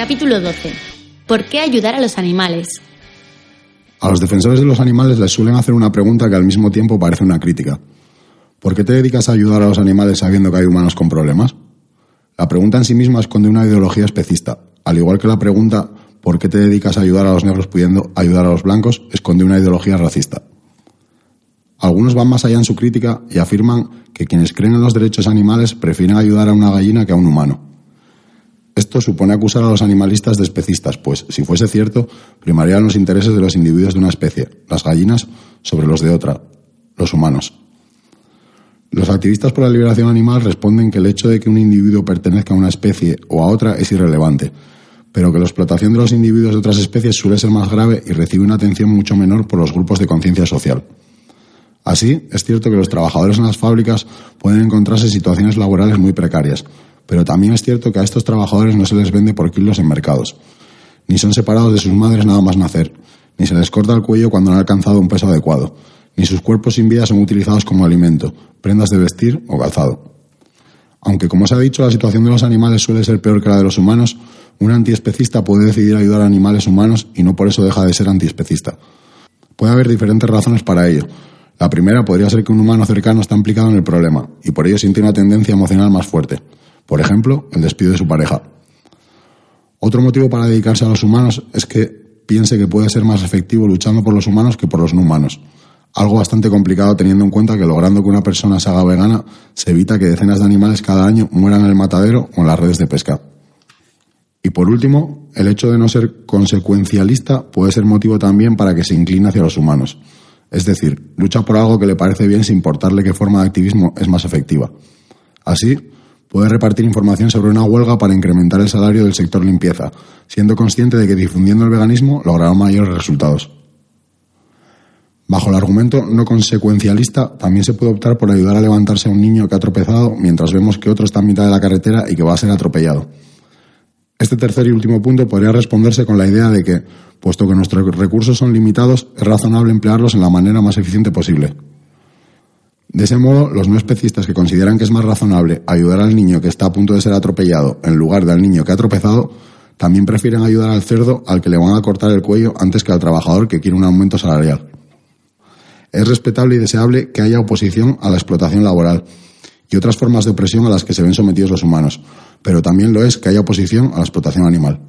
Capítulo 12. ¿Por qué ayudar a los animales? A los defensores de los animales les suelen hacer una pregunta que al mismo tiempo parece una crítica. ¿Por qué te dedicas a ayudar a los animales sabiendo que hay humanos con problemas? La pregunta en sí misma esconde una ideología especista, al igual que la pregunta ¿por qué te dedicas a ayudar a los negros pudiendo ayudar a los blancos? esconde una ideología racista. Algunos van más allá en su crítica y afirman que quienes creen en los derechos animales prefieren ayudar a una gallina que a un humano. Esto supone acusar a los animalistas de especistas, pues, si fuese cierto, primarían los intereses de los individuos de una especie, las gallinas, sobre los de otra, los humanos. Los activistas por la liberación animal responden que el hecho de que un individuo pertenezca a una especie o a otra es irrelevante, pero que la explotación de los individuos de otras especies suele ser más grave y recibe una atención mucho menor por los grupos de conciencia social. Así, es cierto que los trabajadores en las fábricas pueden encontrarse en situaciones laborales muy precarias, pero también es cierto que a estos trabajadores no se les vende por kilos en mercados. Ni son separados de sus madres nada más nacer, ni se les corta el cuello cuando no han alcanzado un peso adecuado, ni sus cuerpos sin vida son utilizados como alimento, prendas de vestir o calzado. Aunque, como se ha dicho, la situación de los animales suele ser peor que la de los humanos, un antiespecista puede decidir ayudar a animales humanos y no por eso deja de ser antiespecista. Puede haber diferentes razones para ello. La primera podría ser que un humano cercano está implicado en el problema y por ello siente una tendencia emocional más fuerte. Por ejemplo, el despido de su pareja. Otro motivo para dedicarse a los humanos es que piense que puede ser más efectivo luchando por los humanos que por los no humanos. Algo bastante complicado teniendo en cuenta que logrando que una persona se haga vegana se evita que decenas de animales cada año mueran en el matadero o en las redes de pesca. Y por último, el hecho de no ser consecuencialista puede ser motivo también para que se incline hacia los humanos. Es decir, lucha por algo que le parece bien sin importarle qué forma de activismo es más efectiva. Así, puede repartir información sobre una huelga para incrementar el salario del sector limpieza, siendo consciente de que difundiendo el veganismo logrará mayores resultados. Bajo el argumento no consecuencialista, también se puede optar por ayudar a levantarse a un niño que ha tropezado mientras vemos que otro está en mitad de la carretera y que va a ser atropellado. Este tercer y último punto podría responderse con la idea de que, puesto que nuestros recursos son limitados, es razonable emplearlos en la manera más eficiente posible. De ese modo, los no especistas que consideran que es más razonable ayudar al niño que está a punto de ser atropellado en lugar del niño que ha tropezado, también prefieren ayudar al cerdo al que le van a cortar el cuello antes que al trabajador que quiere un aumento salarial. Es respetable y deseable que haya oposición a la explotación laboral y otras formas de opresión a las que se ven sometidos los humanos, pero también lo es que haya oposición a la explotación animal.